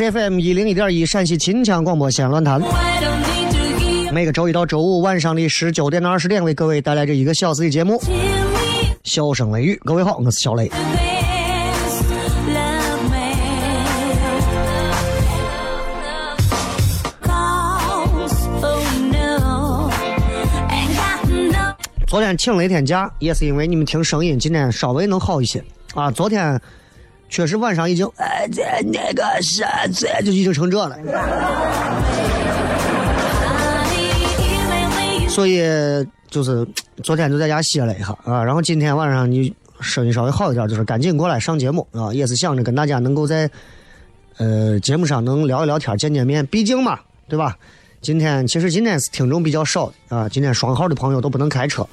FM 一零一点一陕西秦腔广播西安论坛。每个周一到周五晚上的十九点到二十点，为各位带来这一个小时的节目。笑声雷雨，各位好，我是小雷。昨天请了一天假，也是因为你们听声音今天稍微能好一些啊。昨天。确实晚上已经哎这那个是这就已经成这了，所以就是昨天就在家歇了一下啊，然后今天晚上你声音稍微好一点，就是赶紧过来上节目啊，也是想着跟大家能够在呃节目上能聊一聊天、见见面，毕竟嘛，对吧？今天其实今天是听众比较少啊，今天双号的朋友都不能开车，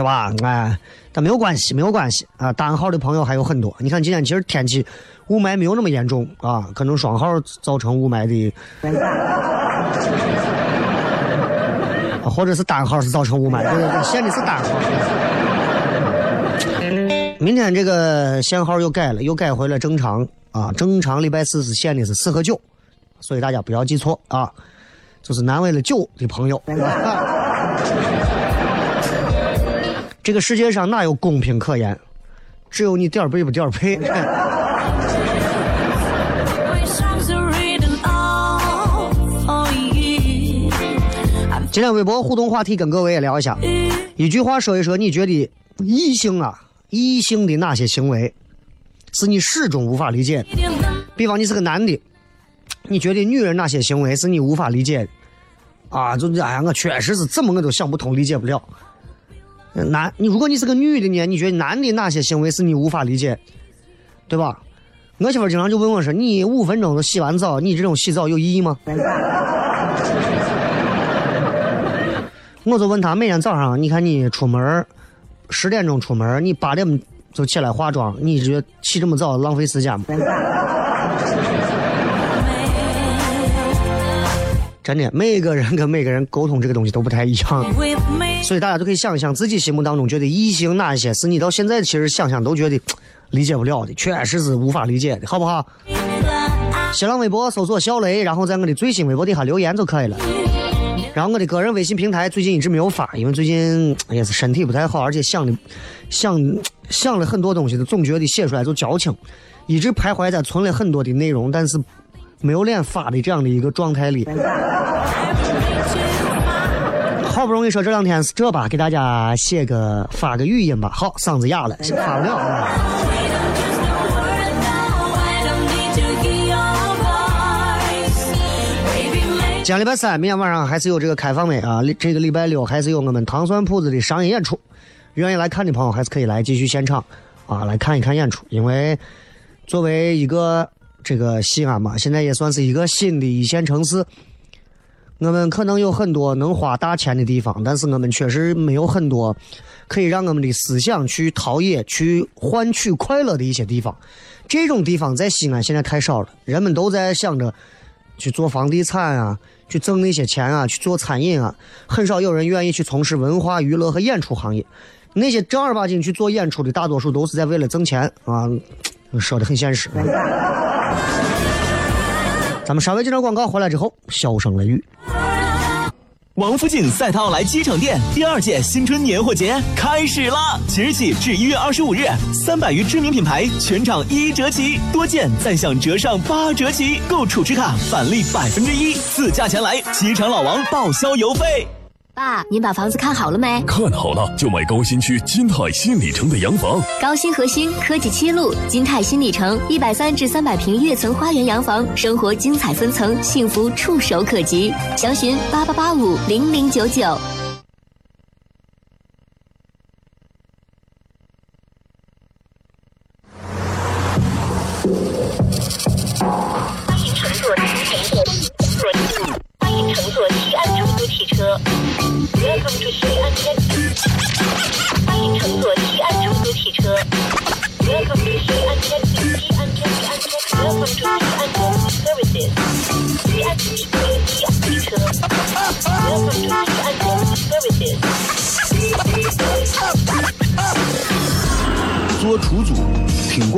对吧？哎。但没有关系，没有关系啊！单号的朋友还有很多。你看今天其实天气雾霾没有那么严重啊，可能双号造成雾霾的，或者是单号是造成雾霾。对对对，限的是单号。明天这个限号又改了，又改回了正常啊！正常礼拜四是限的是四和九，所以大家不要记错啊！就是难为了九的朋友。这个世界上哪有公平可言？只有你点儿背不点儿背。今天微博互动话题跟各位也聊一下，一句话说一说，你觉得异性啊，异性的哪些行为是你始终无法理解？比方你是个男的，你觉得女人哪些行为是你无法理解的？啊，就哎呀，我确实是怎么我都想不通，理解不了。男，你如果你是个女的呢？你觉得男的哪些行为是你无法理解，对吧？我媳妇经常就问我说：“你五分钟都洗完澡，你这种洗澡有意义吗？”我就问他：每天早上，你看你出门十点钟出门你八点就起来化妆，你觉得起这么早浪费时间吗？真的，每个人跟每个人沟通这个东西都不太一样。所以大家都可以想一想，自己心目当中觉得异性哪一些是你到现在其实想想都觉得理解不了的，确实是无法理解的，好不好？新浪微博搜索小雷，然后在我的最新微博底下留言就可以了。然后我的个人微信平台最近一直没有发，因为最近也是身体不太好，而且想的想想了很多东西，总觉得写出来就矫情，一直徘徊在存了很多的内容，但是没有脸发的这样的一个状态里。好不容易说这两天是这吧，给大家写个发个语音吧。好，嗓子哑了，发不了。今天礼拜三，明天晚上还是有这个开放的啊。这个礼拜六还是有我们糖蒜铺子的商业演出，愿意来看的朋友还是可以来继续现场啊来看一看演出。因为作为一个这个西安嘛，现在也算是一个新的一线城市。我们可能有很多能花大钱的地方，但是我们确实没有很多可以让我们的思想去陶冶、去换取快乐的一些地方。这种地方在西安现在太少了，人们都在想着去做房地产啊。去挣那些钱啊，去做餐饮啊，很少有人愿意去从事文化娱乐和演出行业。那些正儿八经去做演出的，大多数都是在为了挣钱啊，说的很现实。咱们稍微接着广告回来之后，笑声雷雨。王府井赛特奥莱机场店第二届新春年货节开始啦！即日起至一月二十五日，三百余知名品牌全场一折起，多件再享折上八折起，购储值卡返利百分之一，自驾前来，机场老王报销邮费。爸，您把房子看好了没？看好了，就买高新区金泰新里程的洋房。高新核心科技七路金泰新里程，一百三至三百平跃层花园洋房，生活精彩分层，幸福触手可及。详询八八八五零零九九。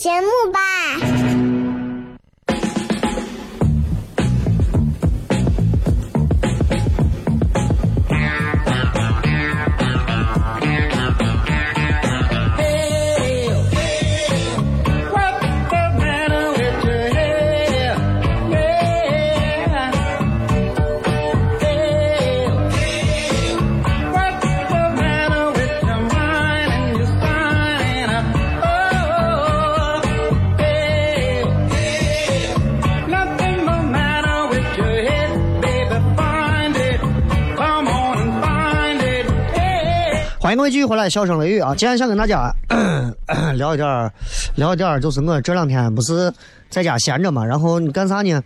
节目吧。欢迎各位继续回来，笑声雷雨啊！今天想跟大家 聊一点聊一点就是我这两天不是在家闲着嘛，然后你干啥呢？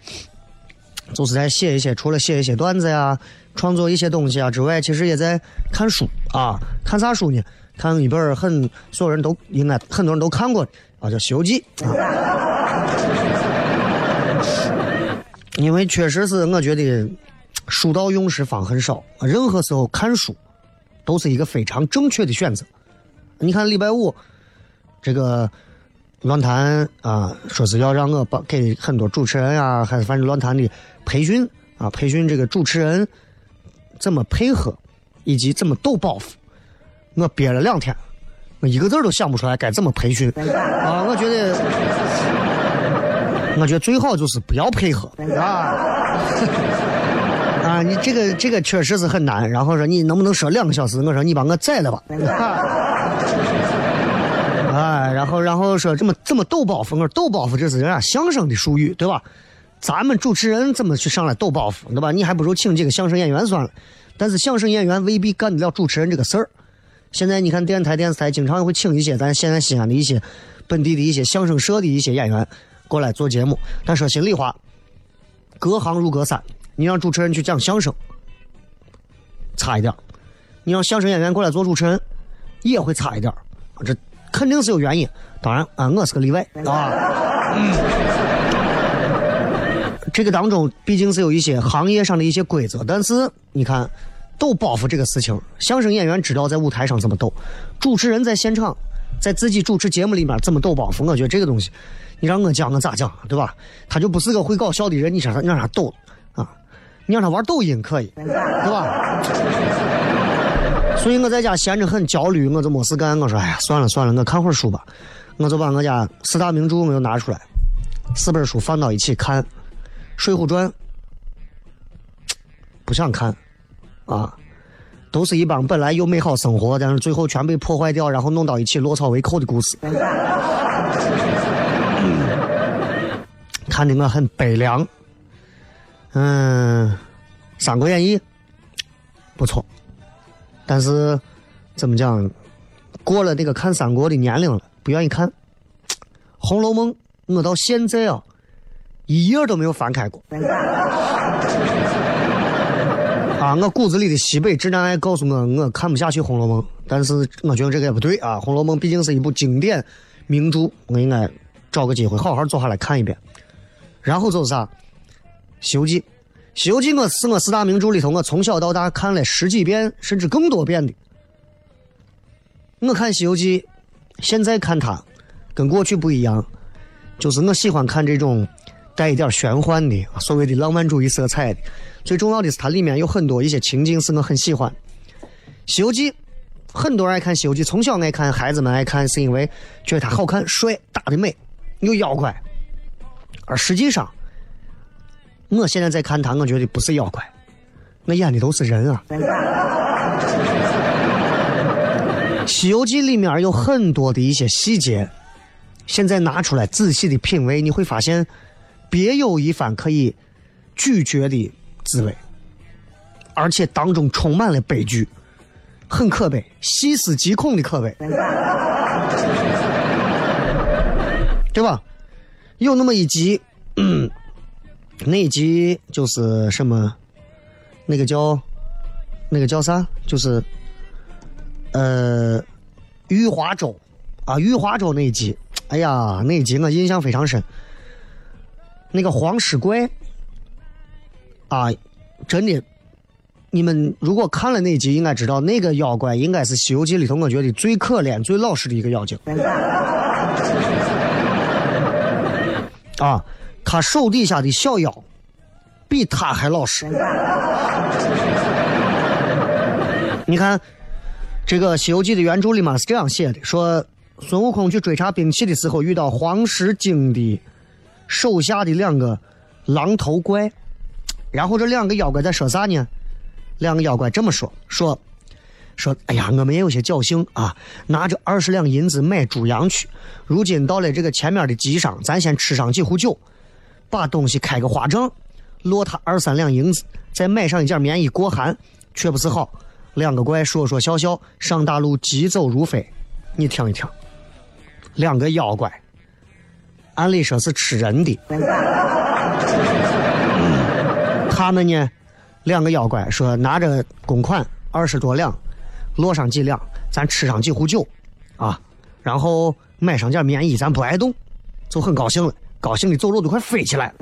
就是在写一些，除了写一些段子呀、创作一些东西啊之外，其实也在看书啊。看啥书呢？看一本很所有人都应该很多人都看过啊，叫《西游记》啊。因为确实是我觉得书到用时方恨少，任何时候看书都是一个非常正确的选择。你看礼拜五这个论坛啊，说是要让我帮给很多主持人啊，还是反正论坛的培训啊，培训这个主持人怎么配合，以及怎么抖包袱。我憋了两天，我一个字都想不出来该怎么培训啊！我觉得，我觉得最好就是不要配合啊。啊，你这个这个确实是很难。然后说你能不能说两个小时？我说你把我宰了吧。啊，然后然后说这么这么抖包袱？我说抖包袱这是人家相声的术语，对吧？咱们主持人怎么去上来抖包袱，对吧？你还不如请几个相声演员算了。但是相声演员未必干得了主持人这个事儿。现在你看电台、电视台经常会请一些咱现在西安的一些本地的一些相声社的一些演员过来做节目。但说心里话，隔行如隔山。你让主持人去讲相声，差一点你让相声演员过来做主持人，也会差一点这肯定是有原因。当然啊，我是个例外 啊。这个当中毕竟是有一些行业上的一些规则，但是你看，抖包袱这个事情，相声演员知道在舞台上怎么抖，主持人在现场在自己主持节目里面怎么抖包袱，我觉得这个东西，你让我讲我咋讲，对吧？他就不是个会搞笑的人，你让他让他抖。你让他玩抖音可以，对吧？所以我在家闲着很焦虑，我就没事干。我说，哎呀，算了算了，我看会儿书吧。我就把我家四大名著我又拿出来，四本书放到一起看，《水浒传》不想看，啊，都是一帮本来有美好生活，但是最后全被破坏掉，然后弄到一起落草为寇的故事，看的我很悲凉。嗯，《三国演义》不错，但是怎么讲，过了那个看三国的年龄了，不愿意看《红楼梦》。我到现在啊，一页都没有翻开过。啊，我骨子里的西北直男癌告诉我，我看不下去《红楼梦》，但是我觉得这个也不对啊，《红楼梦》毕竟是一部经典名著，我应该找个机会好好坐下来看一遍。然后就是啥？《西游记》，《西游记》我是我四大名著里头，我从小到大看了十几遍甚至更多遍的。我看《西游记》，现在看它，跟过去不一样，就是我喜欢看这种带一点玄幻的所谓的浪漫主义色彩的。最重要的是，它里面有很多一些情景是我很喜欢。《西游记》，很多人爱看《西游记》，从小爱看，孩子们爱看，是因为觉得它好看、帅、打的美，有妖怪，而实际上。我现在在看他，我觉得不是妖怪，我演的都是人啊。《西游记》里面有很多的一些细节，现在拿出来仔细的品味，你会发现别有一番可以咀嚼的滋味，而且当中充满了悲剧，很可悲，细思极恐的可悲，对吧？有那么一集。那一集就是什么？那个叫那个叫啥？就是呃，玉华州啊，玉华州那一集。哎呀，那一集我印象非常深。那个黄尸怪啊，真的，你们如果看了那集，应该知道那个妖怪应该是《西游记》里头我觉得最可怜、最老实的一个妖精。啊。他手底下的小妖，比他还老实。你看，这个《西游记》的原著里面是这样写的：说孙悟空去追查兵器的时候，遇到黄石精的手下的两个狼头怪，然后这两个妖怪在说啥呢？两个妖怪这么说：说说，哎呀，我们也有些侥幸啊，拿着二十两银子买猪羊去，如今到了这个前面的集上，咱先吃上几壶酒。把东西开个花账，落他二三两银子，再买上一件棉衣过寒，却不是好。两个怪说说笑笑，上大路疾走如飞。你听一听，两个妖怪，按理说是吃人的，他们呢，两个妖怪说拿着公款二十多两，落上几两，咱吃上几壶酒，啊，然后买上件棉衣，咱不挨冻，就很高兴了。高兴的走路都快飞起来。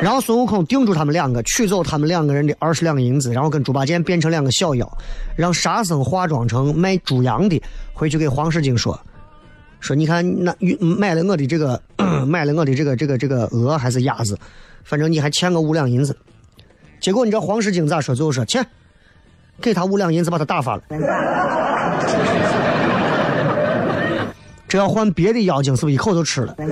然后孙悟空定住他们两个，取走他们两个人的二十两银子，然后跟猪八戒变成两个小妖，让沙僧化妆成卖猪羊的，回去给黄世京说，说你看那买了我的这个 买了我的这个这个这个鹅还是鸭子，反正你还欠个五两银子。结果你知道黄世京咋说？最后说切，给他五两银子把他打发了。这要换别的妖精，是不是一口就吃了？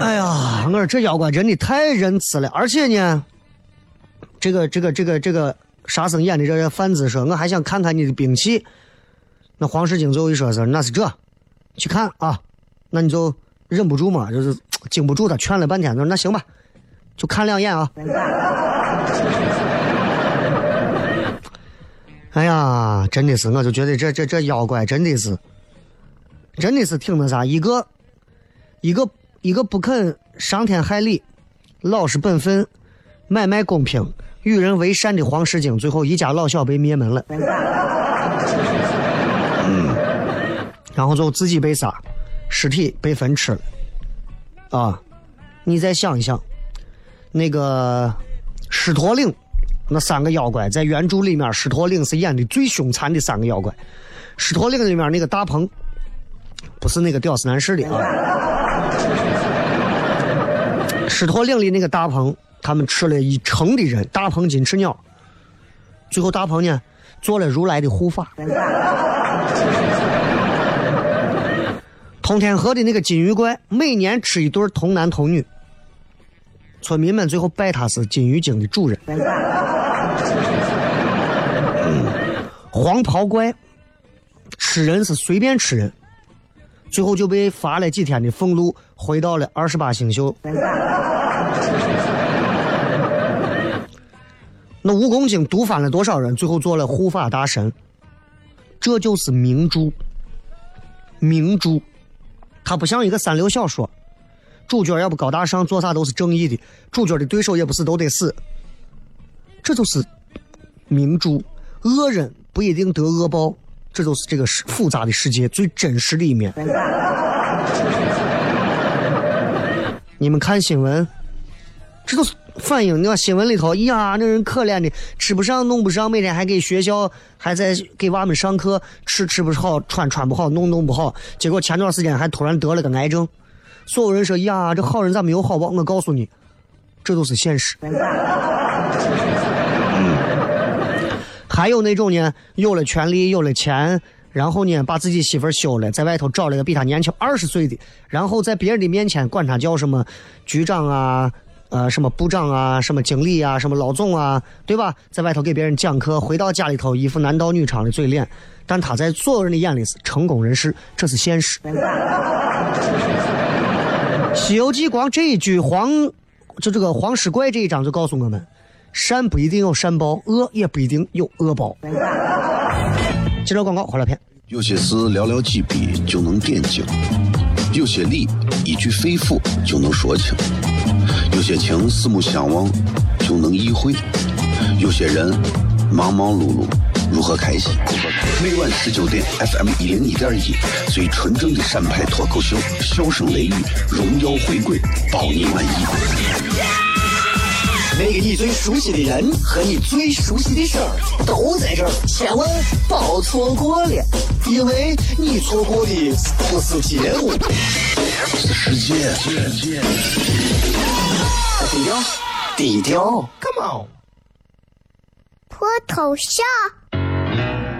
哎呀，我说这妖怪真的太仁慈了，而且呢，这个这个这个这个沙僧演的这个贩子说，我还想看看你的兵器。那黄世京最后一说是，那是这，去看啊，那你就忍不住嘛，就是 经不住他劝了半天，说那行吧，就看两眼啊。哎呀，真的是，我就觉得这这这妖怪真的是。真的是挺那啥，一个一个一个不肯伤天害理、老实本分、买卖公平、与人为善的黄石精，最后一家老小被灭门了。嗯，然后就自己被杀，尸体被分吃了。啊，你再想一想，那个狮驼岭那三个妖怪，在原著里面，狮驼岭是演的最凶残的三个妖怪。狮驼岭里面那个大鹏。不是那个屌丝男士的啊！狮驼岭里那个大鹏，他们吃了一城的人，大鹏金翅鸟。最后大鹏呢，做了如来的护法。通天河的那个金鱼怪，每年吃一对童男童女。村民们最后拜他是金鱼精的主人。黄袍怪，吃人是随便吃人。最后就被罚了几天的俸禄，回到了二十八星宿。那蜈蚣精毒翻了多少人？最后做了护法大神。这就是名著，名著，它不像一个三流小说，主角要不高大上，做啥都是正义的，主角的对手也不是都得死。这就是名著，恶人不一定得恶报。这就是这个世复杂的世界最真实的一面。你们看新闻，这都是反映。你看新闻里头，呀，那人可怜的，吃不上，弄不上，每天还给学校还在给娃们上课，吃吃不好，穿穿不好，弄弄不好。结果前段时间还突然得了个癌症。所有人说呀，这好人咋没有好报？我告诉你，这都是现实。还有那种呢，有了权利，有了钱，然后呢，把自己媳妇休了，在外头找了个比他年轻二十岁的，然后在别人的面前管他叫什么局长啊，呃，什么部长啊，什么经理啊，什么老总啊，对吧？在外头给别人讲课，回到家里头一副男盗女娼的嘴脸，但他在所有人的眼里是成功人士，这是现实。《西游记》光这一句黄，就这个黄狮怪这一章就告诉我们。善不一定有善报，恶也不一定有恶报。接着广告，回来片。有些事寥寥几笔就能点睛，有些理一句肺腑就能说清，有些情四目相望就能意会，有些人忙忙碌碌如何开心？每晚十九点，FM 一零一点一，最纯正的陕派脱口秀，笑声雷雨，荣耀回归，包你满意。那个你最熟悉的人和你最熟悉的事儿都在这儿，千万别错过了，因为你错过的不是节目，是世界。低调，低调，Come on。脱头像？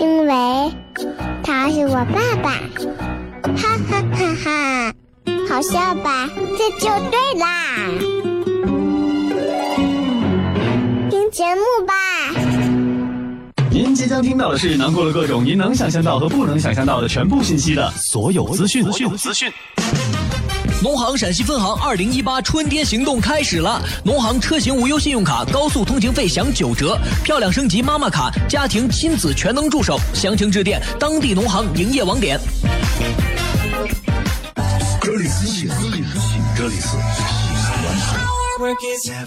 因为他是我爸爸，哈哈哈哈！好笑吧？这就对啦。听节目吧。您即将听到的是囊括了各种您能想象到和不能想象到的全部信息的所有资讯。资讯资讯。农行陕西分行二零一八春天行动开始了，农行车型无忧信用卡高速通行费享九折，漂亮升级妈妈卡，家庭亲子全能助手，详情致电当地农行营业网点。这里是西安，这里是西安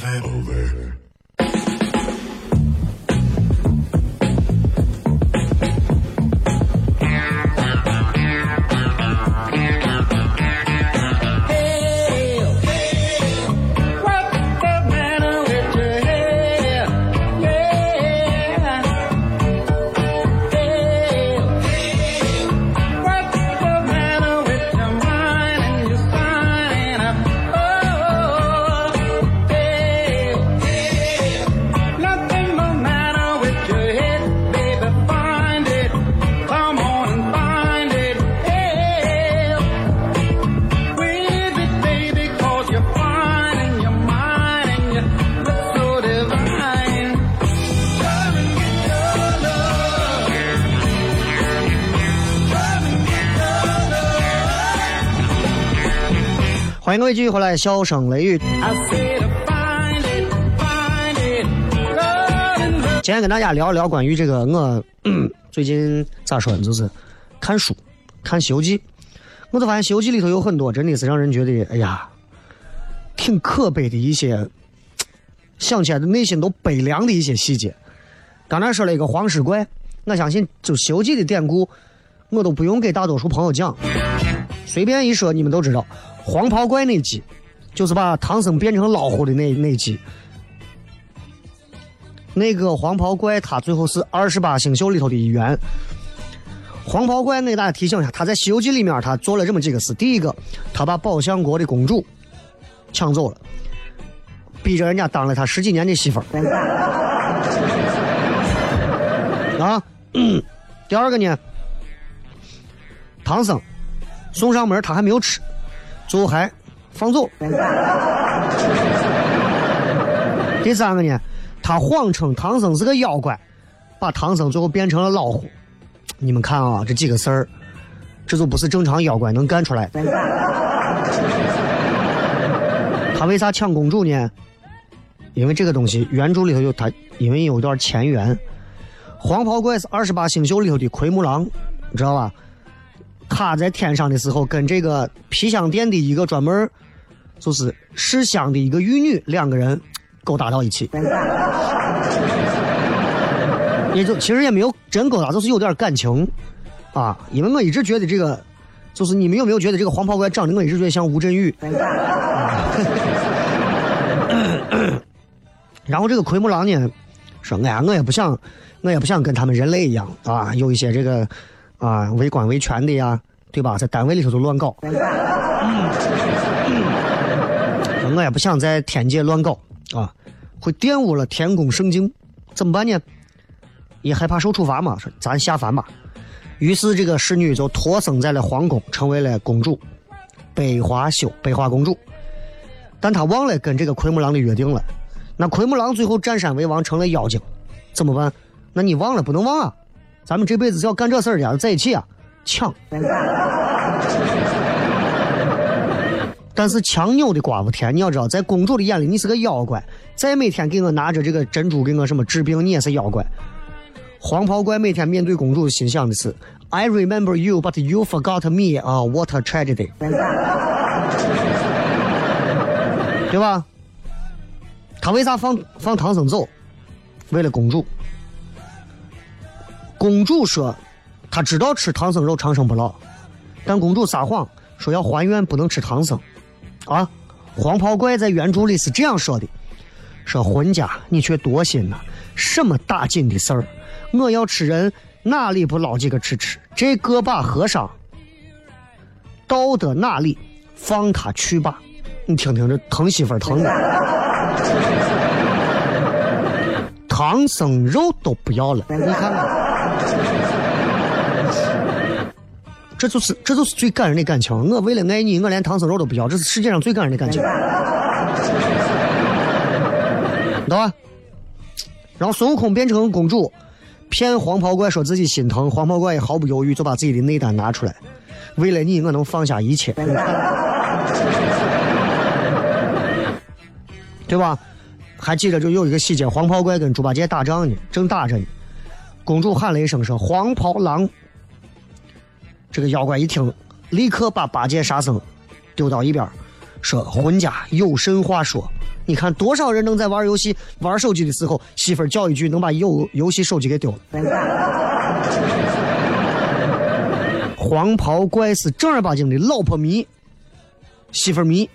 欢迎各位继续回来，笑声雷雨。今天跟大家聊一聊关于这个我 最近咋说呢，就是看书，看《西游记》，我就发现《西游记》里头有很多真的是让人觉得，哎呀，挺可悲的一些，想起来的内心都悲凉的一些细节。刚才说了一个黄狮怪，我相信就《西游记》的典故，我都不用给大多数朋友讲，随便一说你们都知道。黄袍怪那集，就是把唐僧变成老虎的那那集。那个黄袍怪他最后是二十八星宿里头的一员。黄袍怪给大家提醒一下，他在《西游记》里面他做了这么几个事：第一个，他把宝象国的公主抢走了，逼着人家当了他十几年的媳妇儿。啊，第二个呢，唐僧送上门，他还没有吃。最后还放走。第三个呢，他谎称唐僧是个妖怪，把唐僧最后变成了老虎。你们看啊，这几个事儿，这就不是正常妖怪能干出来的。他为啥抢公主呢？因为这个东西原著里头有他，因为有一段前缘。黄袍怪是二十八星宿里头的奎木狼，你知道吧？他在天上的时候，跟这个皮箱店的一个专门就是试香的一个玉女，两个人勾搭到一起，也就其实也没有真勾搭，就是有点感情啊。因为我一直觉得这个，就是你们有没有觉得这个黄袍怪长得，我一直觉得像吴镇宇。然后这个奎木狼呢，说哎呀，我也不想，我也不想跟他们人类一样啊，有一些这个。啊，为官为权的呀，对吧？在单位里头都乱搞，我也不想在天界乱搞啊，会玷污了天宫圣境，怎么办呢？也害怕受处罚嘛，说咱下凡吧。于是这个侍女就托生在了皇宫，成为了公主，悲花羞，悲花公主。但她忘了跟这个奎木狼的约定了。那奎木狼最后占山为王，成了妖精，怎么办？那你忘了不能忘啊。咱们这辈子是要干这事儿的，在一起啊，抢。但是强扭的瓜不甜，你要知道，在公主的眼里，你是个妖怪。再每天给我拿着这个珍珠给我什么治病，你也是妖怪。黄袍怪每天面对公主，心想的是：I remember you, but you forgot me. 啊，what a tragedy，对吧？他为啥放放唐僧走？为了公主。公主说：“她知道吃唐僧肉长生不老，但公主撒谎说要还愿，不能吃唐僧。”啊，黄袍怪在原著里是这样说的：“说浑家你却多心呐，什么打紧的事儿？我要吃人，哪里不捞几个吃吃？这个把和尚到的哪里，放他去吧。你听听这疼媳妇疼的，唐僧肉都不要了，你看看。”这就是这就是最感人的感情。我为了爱你，我连唐僧肉都不要。这是世界上最感人的感情，懂吧？然后孙悟空变成公主，骗黄袍怪说自己心疼，黄袍怪也毫不犹豫就把自己的内丹拿出来，为了你，我能放下一切。对吧？还记得就有一个细节，黄袍怪跟猪八戒打仗呢，正打着呢，公主喊了一声说：“黄袍郎。”这个妖怪一听，立刻把八戒、沙僧丢到一边，说：“混家有甚话说？你看多少人能在玩游戏、玩手机的时候，媳妇叫一句，能把游游戏手机给丢了。”黄袍怪是正儿八经的老婆迷、媳妇迷。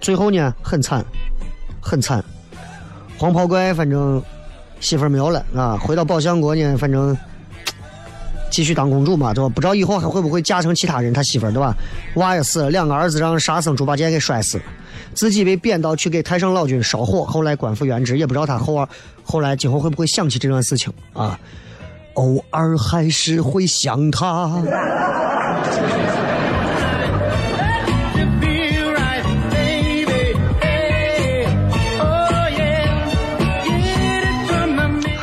最后呢，很惨，很惨。黄袍怪反正媳妇没有了啊，回到宝象国呢，反正继续当公主嘛，对吧？不知道以后还会不会嫁成其他人，他媳妇对吧？娃也死了，两个儿子让沙僧、猪八戒给摔死了，自己被贬到去给太上老君烧火，后来官复原职，也不知道他后后来今后会不会想起这段事情啊？偶尔还是会想他。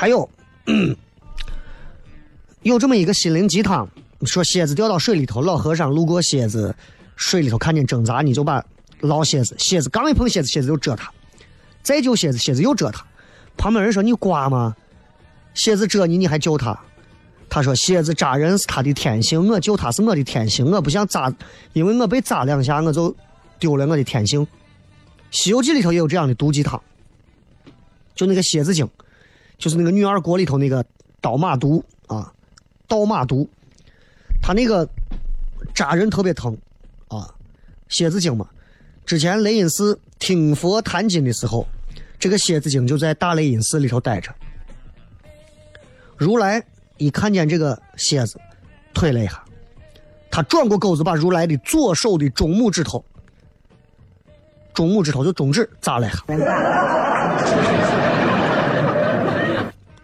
还有，有这么一个心灵鸡汤，说蝎子掉到水里头，老和尚路过蝎子水里头，看见挣扎，你就把捞蝎子，蝎子刚一碰蝎子，蝎子就蛰他，再救蝎子，蝎子又蛰他。旁边人说：“你瓜吗？蝎子蛰你，你还救他？”他说：“蝎子扎人是他的天性，我救他是我的天性，我不想扎，因为我被扎两下，我就丢了我的天性。”《西游记》里头也有这样的毒鸡汤，就那个蝎子精。就是那个女儿国里头那个刀马毒啊，刀马毒，他那个扎人特别疼啊，蝎子精嘛。之前雷音寺听佛谈经的时候，这个蝎子精就在大雷音寺里头待着。如来一看见这个蝎子，退了一下，他转过钩子，把如来的左手的中拇指头，中拇指头就中指扎了一下。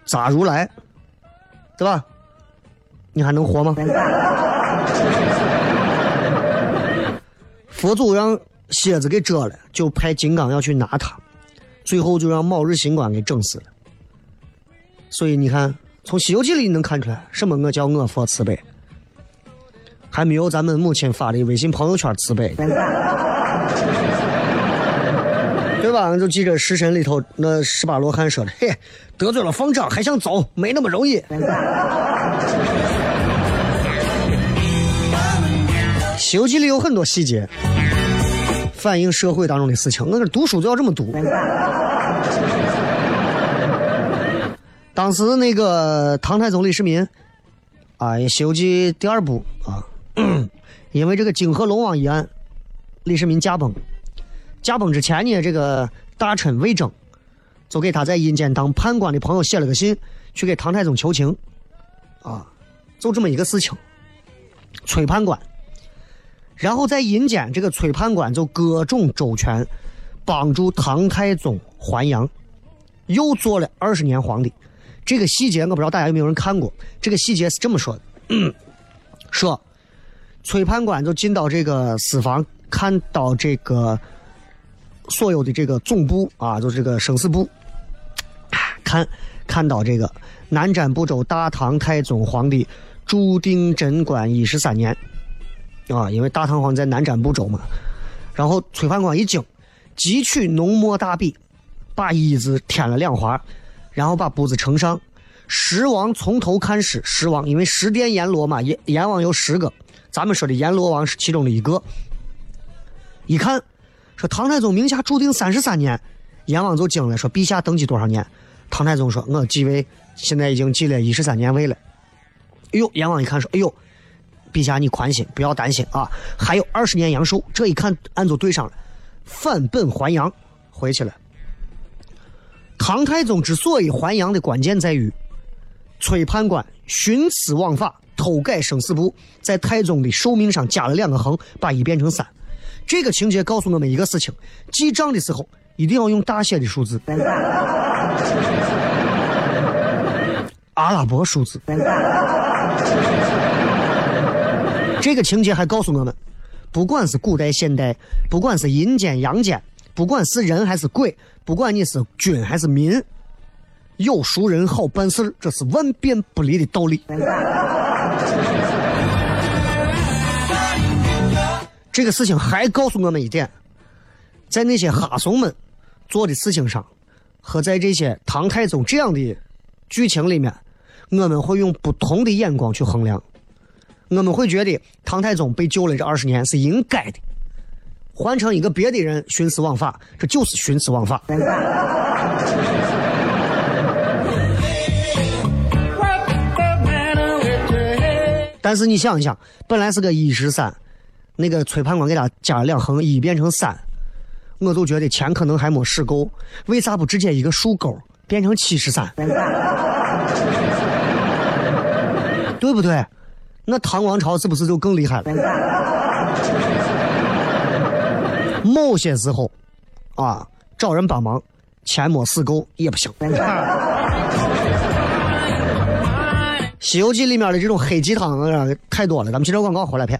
扎如来，对吧？你还能活吗？佛祖让蝎子给蛰了，就派金刚要去拿他，最后就让卯日星官给整死了。所以你看，从《西游记》里你能看出来，什么我叫我佛慈悲，还没有咱们母亲发的微信朋友圈慈悲。对吧？就记着《食神》里头那十八罗汉说的：“嘿，得罪了方丈还想走，没那么容易。”《西游记》里有很多细节，反映社会当中的事情。我这读书就要这么读。当时那个唐太宗李世民啊，《西游记》第二部啊，因为这个泾河龙王一案，李世民驾崩。驾崩之前呢，这个大臣魏征就给他在阴间当判官的朋友写了个信，去给唐太宗求情，啊，就这么一个事情。崔判官，然后在阴间，这个崔判官就各种周全，帮助唐太宗还阳，又做了二十年皇帝。这个细节我不知道大家有没有人看过。这个细节是这么说的：说崔判官就进到这个私房，看到这个。所有的这个总部啊，就是这个生死簿，看看到这个南瞻部洲大唐太宗皇帝注定贞观一十三年啊，因为大唐皇在南瞻部洲嘛。然后崔判官一惊，汲取浓墨大笔，把“一”字添了两划，然后把簿子呈上。十王从头看始，十王因为十殿阎罗嘛，阎阎王有十个，咱们说的阎罗王是其中的一个。一看。说唐太宗名下注定三十三年，阎王就惊了，说陛下登基多少年？唐太宗说，我继位现在已经继了一十三年位了。哎呦，阎王一看说，哎呦，陛下你宽心，不要担心啊，还有二十年阳寿。这一看俺就对上了，返本还阳，回去了。唐太宗之所以还阳的关键在于，崔判官徇私枉法，偷改生死簿，在太宗的寿命上加了两个横，把一变成三。这个情节告诉我们一个事情：记账的时候一定要用大写的数字，阿拉伯数字。这个情节还告诉我们，不管是古代、现代，不管是阴间、阳间，不管是人还是鬼，不管你是君还是民，有熟人好办事这是万变不离的道理。这个事情还告诉我们一点：在那些哈怂们做的事情上，和在这些唐太宗这样的剧情里面，我们会用不同的眼光去衡量。我们会觉得唐太宗被救了这二十年是应该的，换成一个别的人徇私枉法，这就是徇私枉法。但是你想一想，本来是个一十三，那个崔判官给他加了两横，一变成三，我就觉得钱可能还没使够，为啥不直接一个竖钩变成七十三？对不对？那唐王朝是不是就更厉害了？某些时候，啊，找人帮忙，钱没使够也不行。《西游记》里面的这种黑鸡汤啊，太多了。咱们接着广告回来片。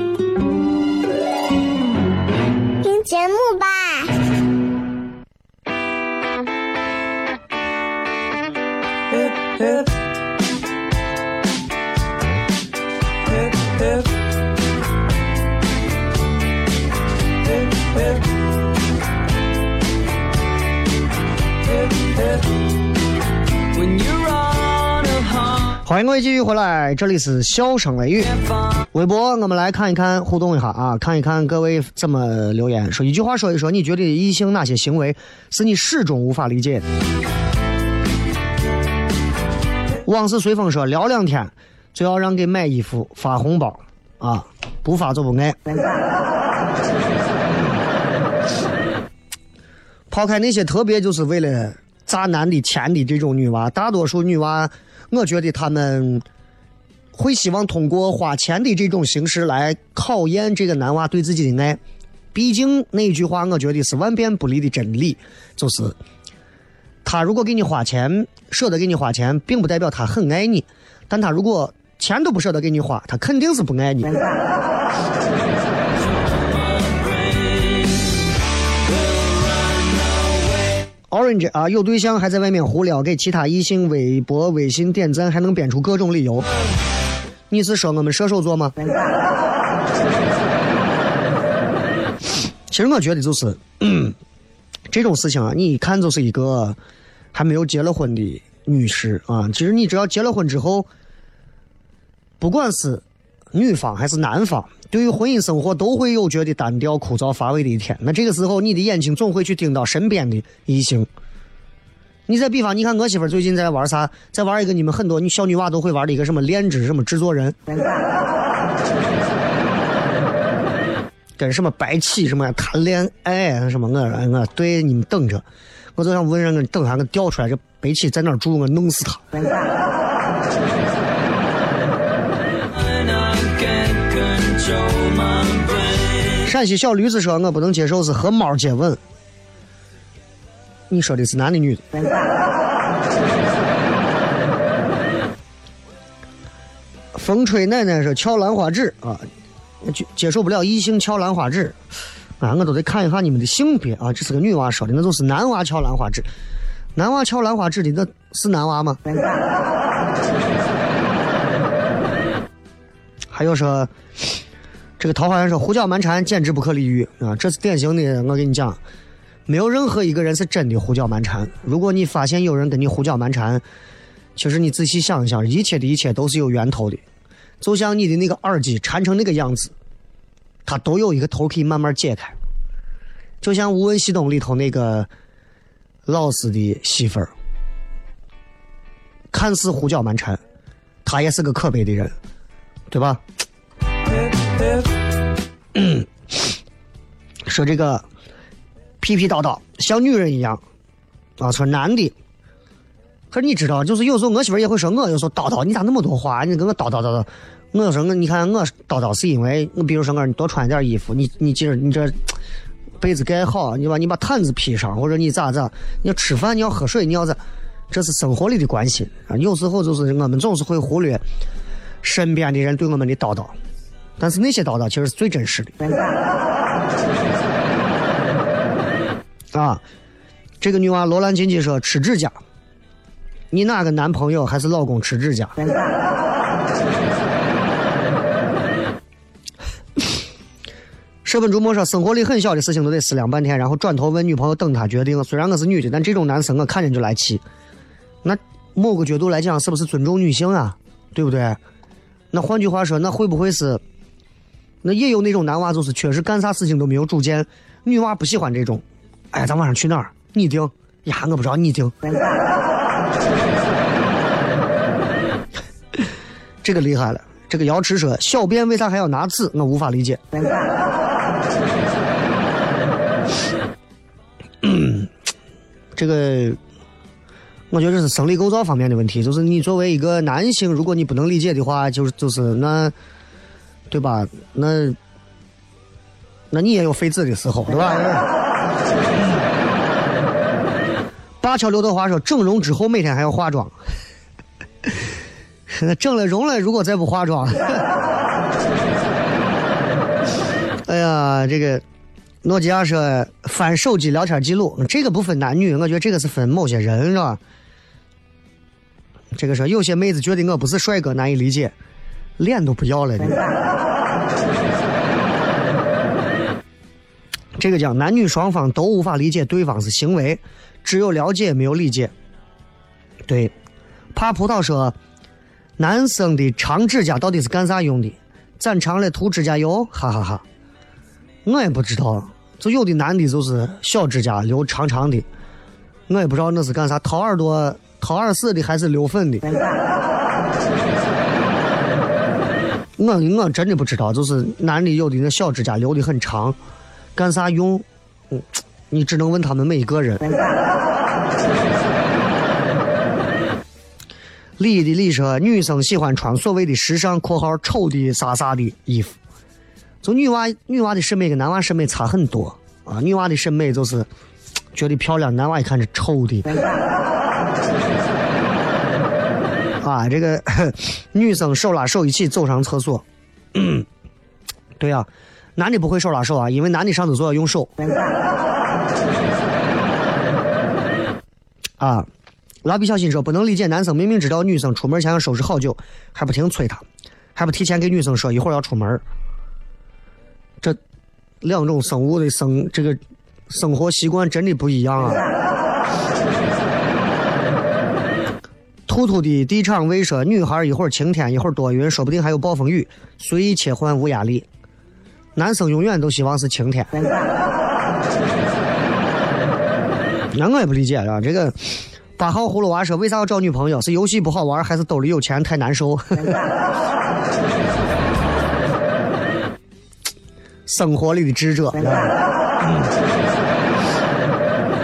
节目吧。欢迎各位继续回来，这里是笑声雷雨微博，我们来看一看，互动一下啊，看一看各位怎么留言。说一句话，说一说，你觉得异性哪些行为是你始终无法理解的？往事随风说，聊两天就要让给买衣服发红包啊，不发就不爱。抛开那些特别就是为了砸男的钱的这种女娃，大多数女娃。我觉得他们会希望通过花钱的这种形式来考验这个男娃对自己的爱。毕竟那句话，我觉得是万变不离的真理，就是他如果给你花钱，舍得给你花钱，并不代表他很爱你；但他如果钱都不舍得给你花，他肯定是不爱你。Orange 啊，有对象还在外面胡聊，给其他异性微博、微信点赞，还能编出各种理由。你是说我们射手座吗？其实我觉得就是，这种事情啊，你一看就是一个还没有结了婚的女士啊。其实你只要结了婚之后，不管是女方还是男方。对于婚姻生活都会有觉得单调枯燥乏味的一天。那这个时候，你的眼睛总会去盯到身边的异性。你再比方，你看我媳妇最近在玩啥？在玩一个你们很多女小女娃都会玩的一个什么恋之什么制作人，跟什么白起什么谈恋爱什么我我对你们等着，我就想问人，等下我调出来这白起在哪住，我弄死他。陕西小驴子说：“我不能接受是和猫接吻。”你说的是男的女的？风吹奶奶说：“翘兰花指啊，接接受不了异性翘兰花指啊！我都得看一下你们的性别啊，这是个女娃说的，那就是男娃翘兰花指。男娃翘兰花指的那是男娃吗？”还有说。这个桃花源说胡搅蛮缠，简直不可理喻啊！这是典型的，我跟你讲，没有任何一个人是真的胡搅蛮缠。如果你发现有人跟你胡搅蛮缠，其实你仔细想一想，一切的一切都是有源头的。就像你的那个耳机缠成那个样子，它都有一个头可以慢慢解开。就像无问西东里头那个老师的媳妇儿，看似胡搅蛮缠，她也是个可悲的人，对吧？说这个屁屁叨叨像女人一样啊，说男的。可是你知道，就是有时候我媳妇也会说我，有时候叨叨，你咋那么多话？你跟我叨叨叨叨。我说我，你看我叨叨是因为我，比如说我你多穿点衣服，你你今儿你这被子盖好，你把你把毯子披上，或者你咋咋？你要吃饭，你要喝水，你要咋？这是生活里的关心啊。有时候就是我们总是会忽略身边的人对我们的叨叨。但是那些叨叨其实是最真实的。啊，这个女娃罗兰金金说吃指甲，你哪个男朋友还是老公吃指甲？舍本逐末说生活里很小的事情都得思量半天，然后转头问女朋友等他决定。虽然我是女的，但这种男生我看见就来气。那某个角度来讲，是不是尊重女性啊？对不对？那换句话说，那会不会是？那也有那种男娃，就是确实干啥事情都没有主见，女娃不喜欢这种。哎，咱晚上去哪儿？你定呀？我不知道，你定。这个厉害了。这个瑶池说：“小便为啥还要拿纸？我无法理解。”这个，我觉得这是生理构造方面的问题。就是你作为一个男性，如果你不能理解的话，就是就是那。对吧？那，那你也有废纸的时候，对吧？八桥刘德华说，整容之后每天还要化妆。整了容了，如果再不化妆，哎呀，这个诺基亚说翻手机聊天记录，这个不分男女，我觉得这个是分某些人，是吧？这个说有些妹子觉得我不是帅哥，难以理解。脸都不要了的，这个讲男女双方都无法理解对方是行为，只有了解没有理解。对，怕葡萄说，男生的长指甲到底是干啥用的？攒长了涂指甲油？哈哈哈，我也不知道。就有的男的就是小指甲留长长的，我也不知道那是干啥，掏耳朵、掏耳屎的还是留粉的。我我真的不知道，就是男的有的那小指甲留的很长，干啥用？嗯，你只能问他们每一个人。李的李说，女生喜欢穿所谓的时尚（括号丑的啥啥的衣服），就女娃女娃的审美跟男娃审美差很多啊。女娃的审美就是觉得漂亮，男娃一看是丑的。啊，这个 女生手拉手一起走上厕所，对呀，男的不会手拉手啊，因为男的上厕所要用手。啊，蜡笔小新说不能理解男生明明知道女生出门前要收拾好久，还不停催她，还不提前给女生说一会儿要出门。这两种生物的生这个生活习惯真的不一样啊。兔兔的地场卫说：“女孩一会儿晴天，一会儿多云，说不定还有暴风雨，随意切换，无压力。男生永远都希望是晴天。那我也不理解啊，这个八号葫芦娃说：“为啥要找女朋友？是游戏不好玩，还是兜里有钱太难受？” 生活里的智者。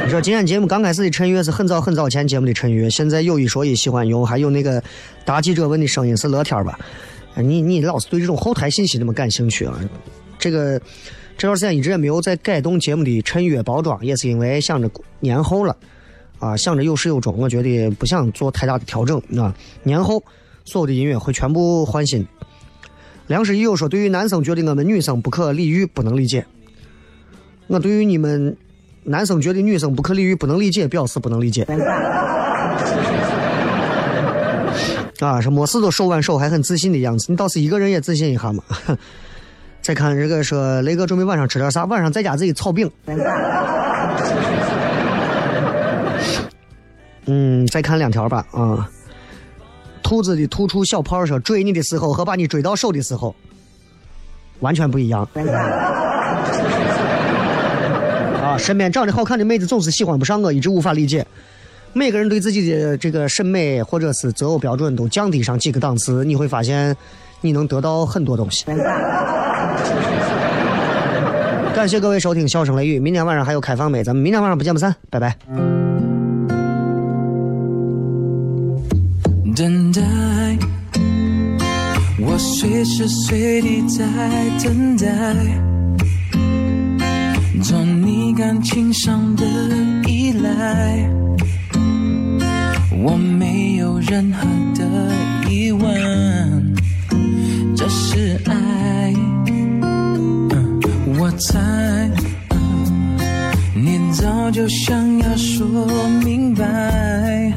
你说今天节目刚开始的陈悦是很早很早前节目的陈悦，现在有一说一喜欢用，还有那个答记者问的声音是乐天儿吧？你你老是对这种后台信息那么感兴趣啊？这个这段时间一直也没有在改动节目的陈悦包装，也是因为想着年后了啊，想着有始有终，我觉得不想做太大的调整啊。年后所有的音乐会全部换新。梁师友说，对于男生觉得我们女生不可理喻，不能理解。我对于你们。男生觉得女生不可理喻、不能理解，表示不能理解。啊，是没事都手挽手，还很自信的样子。你倒是一个人也自信一下嘛。再看这个说雷哥准备晚上吃点啥？晚上在家自己炒饼。嗯，再看两条吧啊。兔子的吐出小炮说追你的时候和把你追到手的时候完全不一样。啊，身边长得好看的妹子总是喜欢不上我，一直无法理解。每个人对自己的这个审美或者是择偶标准都降低上几个档次，你会发现。你能得到很多东西。感谢各位收听《笑声雷雨》，明天晚上还有开放麦，咱们明天晚上不见不散，拜拜。等待，我随时随地在等待，做你感情上的依赖，我没有任何的疑问。这是爱，我猜，你早就想要说明白。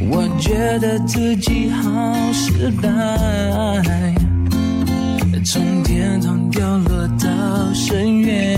我觉得自己好失败，从天堂掉落到深渊，